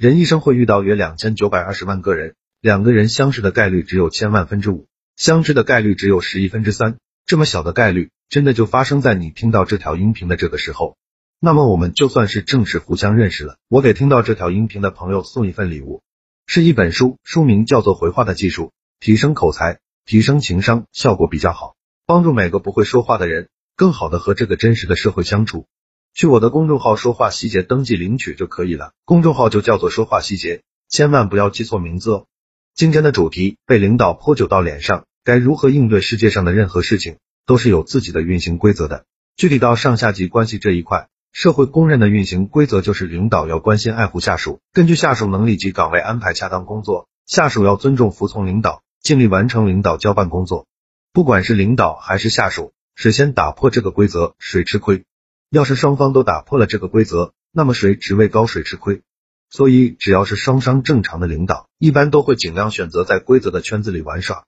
人一生会遇到约两千九百二十万个人，两个人相识的概率只有千万分之五，相知的概率只有十亿分之三。这么小的概率，真的就发生在你听到这条音频的这个时候。那么我们就算是正式互相认识了。我给听到这条音频的朋友送一份礼物，是一本书，书名叫做《回话的技术》，提升口才，提升情商，效果比较好，帮助每个不会说话的人更好的和这个真实的社会相处。去我的公众号“说话细节”登记领取就可以了，公众号就叫做“说话细节”，千万不要记错名字哦。今天的主题：被领导泼酒到脸上，该如何应对？世界上的任何事情都是有自己的运行规则的，具体到上下级关系这一块。社会公认的运行规则就是，领导要关心爱护下属，根据下属能力及岗位安排恰当工作；下属要尊重服从领导，尽力完成领导交办工作。不管是领导还是下属，谁先打破这个规则，谁吃亏。要是双方都打破了这个规则，那么谁职位高谁吃亏。所以，只要是双商正常的领导，一般都会尽量选择在规则的圈子里玩耍。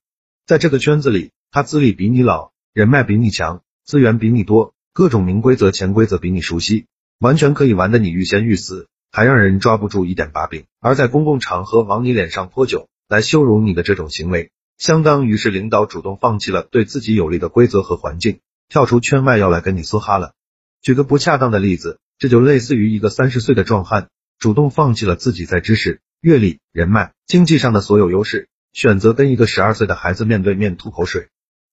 在这个圈子里，他资历比你老，人脉比你强，资源比你多。各种明规则、潜规则比你熟悉，完全可以玩的你欲仙欲死，还让人抓不住一点把柄。而在公共场合往你脸上泼酒，来羞辱你的这种行为，相当于是领导主动放弃了对自己有利的规则和环境，跳出圈外要来跟你梭哈了。举个不恰当的例子，这就类似于一个三十岁的壮汉，主动放弃了自己在知识、阅历、人脉、经济上的所有优势，选择跟一个十二岁的孩子面对面吐口水。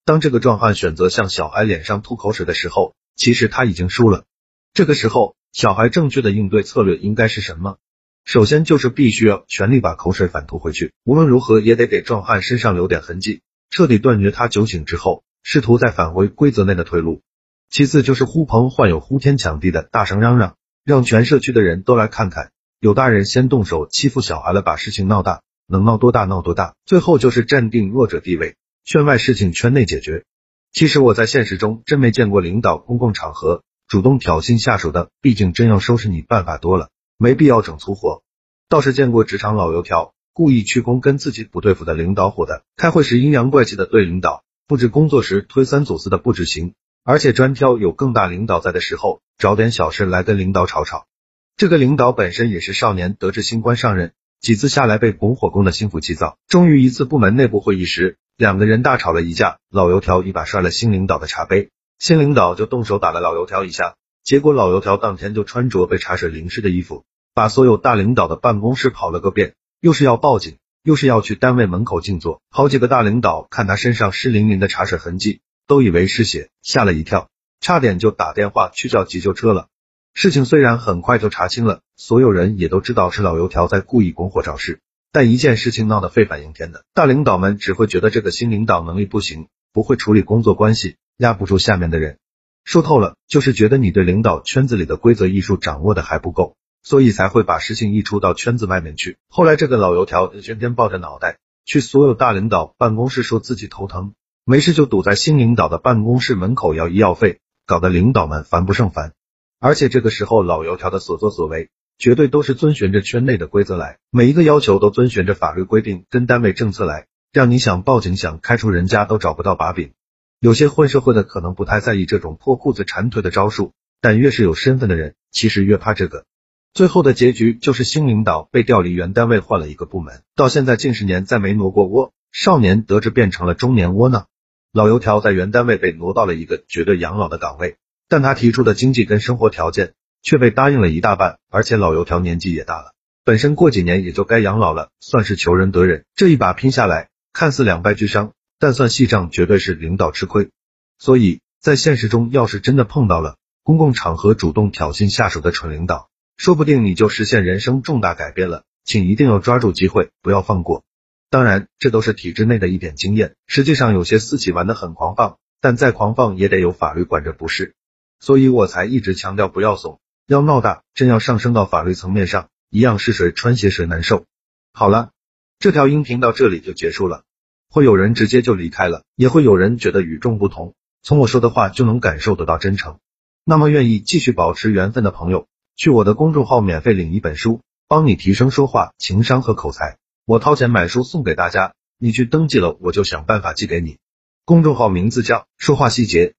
当这个壮汉选择向小孩脸上吐口水的时候，其实他已经输了。这个时候，小孩正确的应对策略应该是什么？首先就是必须要全力把口水反吐回去，无论如何也得给壮汉身上留点痕迹，彻底断绝他酒醒之后试图再返回规则内的退路。其次就是呼朋唤友、呼天抢地的大声嚷嚷，让全社区的人都来看看，有大人先动手欺负小孩了，把事情闹大，能闹多大闹多大。最后就是站定弱者地位，圈外事情圈内解决。其实我在现实中真没见过领导公共场合主动挑衅下属的，毕竟真要收拾你办法多了，没必要整粗活。倒是见过职场老油条故意去攻跟自己不对付的领导火的，开会时阴阳怪气的对领导，布置工作时推三阻四的不执行，而且专挑有更大领导在的时候找点小事来跟领导吵吵。这个领导本身也是少年得志新官上任，几次下来被拱火攻的心浮气躁，终于一次部门内部会议时。两个人大吵了一架，老油条一把摔了新领导的茶杯，新领导就动手打了老油条一下，结果老油条当天就穿着被茶水淋湿的衣服，把所有大领导的办公室跑了个遍，又是要报警，又是要去单位门口静坐，好几个大领导看他身上湿淋淋的茶水痕迹，都以为是血，吓了一跳，差点就打电话去叫急救车了。事情虽然很快就查清了，所有人也都知道是老油条在故意拱火找事。但一件事情闹得沸反应天的，大领导们只会觉得这个新领导能力不行，不会处理工作关系，压不住下面的人。说透了，就是觉得你对领导圈子里的规则艺术掌握的还不够，所以才会把事情溢出到圈子外面去。后来这个老油条天天抱着脑袋去所有大领导办公室，说自己头疼，没事就堵在新领导的办公室门口要医药费，搞得领导们烦不胜烦。而且这个时候老油条的所作所为。绝对都是遵循着圈内的规则来，每一个要求都遵循着法律规定跟单位政策来，让你想报警想开除人家都找不到把柄。有些混社会的可能不太在意这种破裤子缠腿的招数，但越是有身份的人，其实越怕这个。最后的结局就是新领导被调离原单位，换了一个部门，到现在近十年再没挪过窝，少年得志变成了中年窝囊。老油条在原单位被挪到了一个绝对养老的岗位，但他提出的经济跟生活条件。却被答应了一大半，而且老油条年纪也大了，本身过几年也就该养老了，算是求人得人。这一把拼下来，看似两败俱伤，但算细账，绝对是领导吃亏。所以在现实中，要是真的碰到了公共场合主动挑衅下属的蠢领导，说不定你就实现人生重大改变了。请一定要抓住机会，不要放过。当然，这都是体制内的一点经验，实际上有些私企玩的很狂放，但再狂放也得有法律管着，不是？所以我才一直强调不要怂。要闹大，真要上升到法律层面上，一样是谁穿鞋谁难受。好了，这条音频到这里就结束了。会有人直接就离开了，也会有人觉得与众不同，从我说的话就能感受得到真诚。那么愿意继续保持缘分的朋友，去我的公众号免费领一本书，帮你提升说话、情商和口才。我掏钱买书送给大家，你去登记了，我就想办法寄给你。公众号名字叫说话细节。